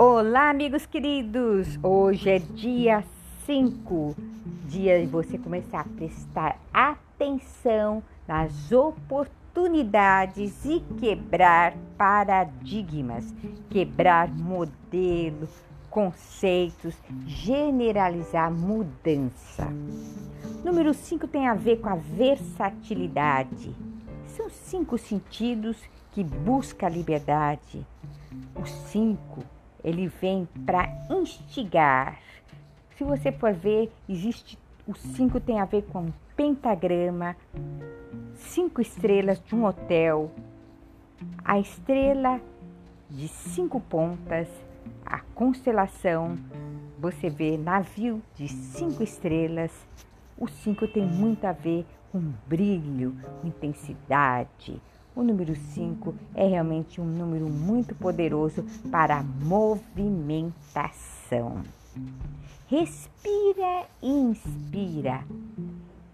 Olá, amigos queridos! Hoje é dia 5, dia de você começar a prestar atenção nas oportunidades e quebrar paradigmas, quebrar modelo, conceitos, generalizar mudança. Número 5 tem a ver com a versatilidade. São cinco sentidos que busca a liberdade. O 5 ele vem para instigar. Se você for ver, existe o 5 tem a ver com um pentagrama, cinco estrelas de um hotel, a estrela de cinco pontas, a constelação, você vê navio de cinco estrelas. O 5 tem muito a ver com brilho, intensidade, o número 5 é realmente um número muito poderoso para movimentação. Respira e inspira.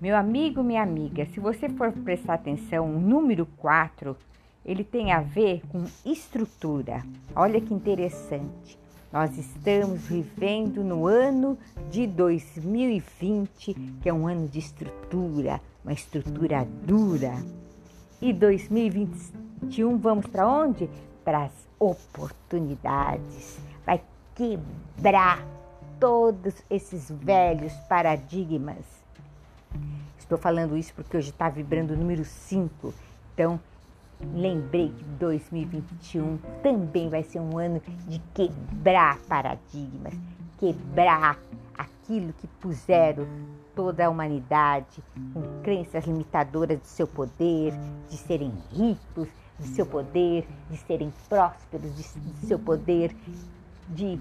Meu amigo, minha amiga, se você for prestar atenção, o número 4, ele tem a ver com estrutura. Olha que interessante. Nós estamos vivendo no ano de 2020, que é um ano de estrutura, uma estrutura dura. E 2021 vamos para onde? Para as oportunidades. Vai quebrar todos esses velhos paradigmas. Estou falando isso porque hoje está vibrando o número 5. Então, lembrei que 2021 também vai ser um ano de quebrar paradigmas, quebrar aquilo que puseram toda a humanidade com crenças limitadoras de seu poder, de serem ricos, de seu poder, de serem prósperos, de, seu poder, de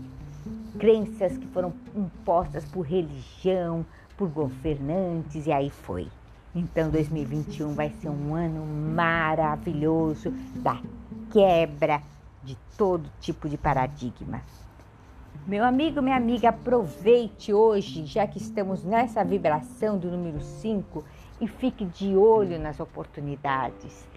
crenças que foram impostas por religião, por governantes, e aí foi. Então 2021 vai ser um ano maravilhoso da quebra de todo tipo de paradigma. Meu amigo, minha amiga, aproveite hoje, já que estamos nessa vibração do número 5, e fique de olho nas oportunidades.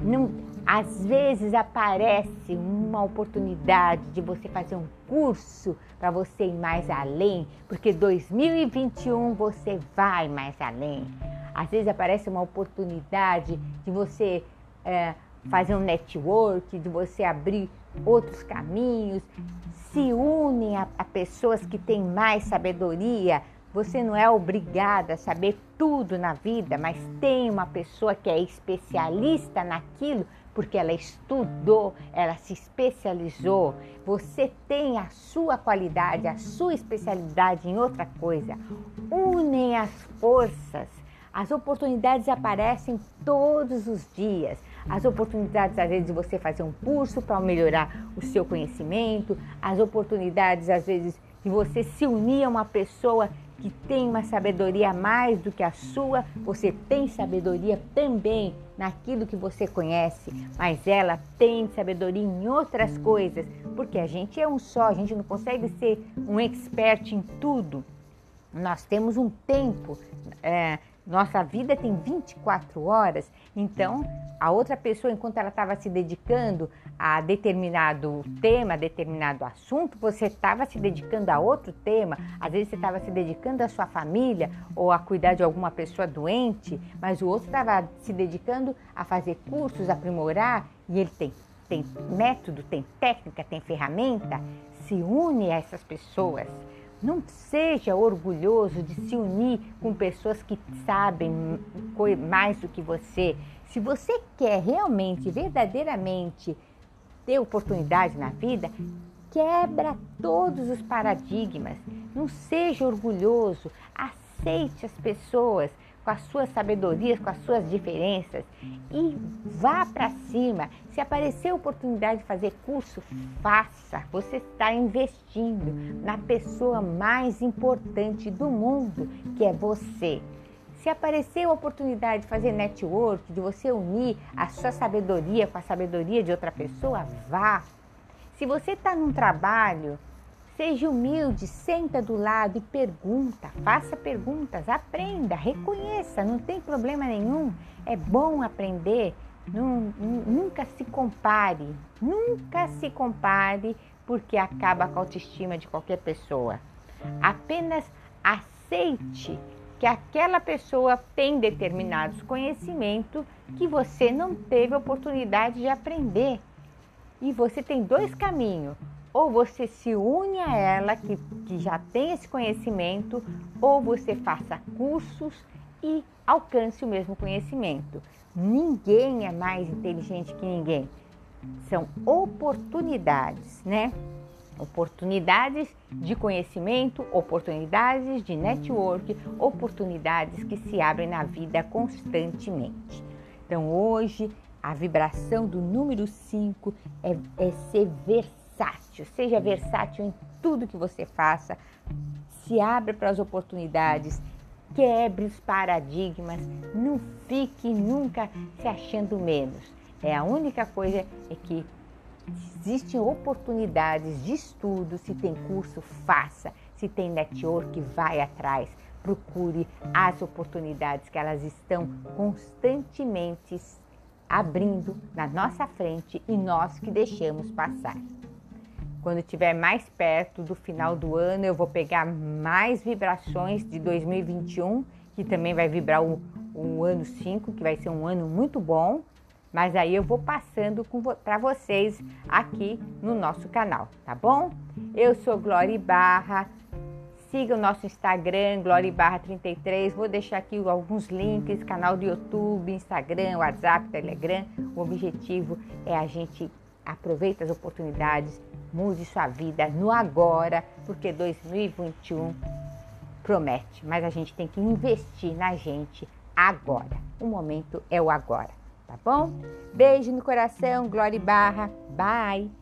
Não, às vezes aparece uma oportunidade de você fazer um curso para você ir mais além, porque 2021 você vai mais além. Às vezes aparece uma oportunidade de você é, fazer um network, de você abrir outros caminhos, se unem a, a pessoas que têm mais sabedoria. Você não é obrigada a saber tudo na vida, mas tem uma pessoa que é especialista naquilo porque ela estudou, ela se especializou. Você tem a sua qualidade, a sua especialidade em outra coisa. Unem as forças. As oportunidades aparecem todos os dias as oportunidades, às vezes, de você fazer um curso para melhorar o seu conhecimento, as oportunidades, às vezes, de você se unir a uma pessoa que tem uma sabedoria mais do que a sua, você tem sabedoria também naquilo que você conhece, mas ela tem sabedoria em outras coisas, porque a gente é um só, a gente não consegue ser um expert em tudo. Nós temos um tempo, é, nossa vida tem 24 horas, então a outra pessoa, enquanto ela estava se dedicando a determinado tema, a determinado assunto, você estava se dedicando a outro tema. Às vezes você estava se dedicando à sua família ou a cuidar de alguma pessoa doente, mas o outro estava se dedicando a fazer cursos, aprimorar, e ele tem, tem método, tem técnica, tem ferramenta. Se une a essas pessoas. Não seja orgulhoso de se unir com pessoas que sabem mais do que você. Se você quer realmente, verdadeiramente ter oportunidade na vida, quebra todos os paradigmas. Não seja orgulhoso, aceite as pessoas com as suas sabedorias, com as suas diferenças e vá para cima. Se aparecer a oportunidade de fazer curso, faça. Você está investindo na pessoa mais importante do mundo, que é você. Se aparecer a oportunidade de fazer network, de você unir a sua sabedoria com a sabedoria de outra pessoa, vá. Se você está num trabalho Seja humilde, senta do lado e pergunta, faça perguntas, aprenda, reconheça, não tem problema nenhum. É bom aprender. nunca se compare, nunca se compare porque acaba com a autoestima de qualquer pessoa. Apenas aceite que aquela pessoa tem determinados conhecimentos que você não teve oportunidade de aprender. E você tem dois caminhos: ou você se une a ela, que, que já tem esse conhecimento, ou você faça cursos e alcance o mesmo conhecimento. Ninguém é mais inteligente que ninguém. São oportunidades, né? Oportunidades de conhecimento, oportunidades de network, oportunidades que se abrem na vida constantemente. Então, hoje, a vibração do número 5 é, é ser versátil. Seja versátil em tudo que você faça. Se abra para as oportunidades, quebre os paradigmas, não fique nunca se achando menos. É a única coisa é que existem oportunidades de estudo, se tem curso, faça. Se tem network, vai atrás. Procure as oportunidades que elas estão constantemente abrindo na nossa frente e nós que deixamos passar. Quando estiver mais perto do final do ano, eu vou pegar mais vibrações de 2021, que também vai vibrar o, o ano 5, que vai ser um ano muito bom. Mas aí eu vou passando para vocês aqui no nosso canal, tá bom? Eu sou Glória Barra. Siga o nosso Instagram, Glória Barra 33. Vou deixar aqui alguns links, canal do YouTube, Instagram, WhatsApp, Telegram. O objetivo é a gente aproveitar as oportunidades, mude sua vida no agora, porque 2021 promete, mas a gente tem que investir na gente agora. O momento é o agora tá bom? Beijo no coração, Glória Barra. Bye!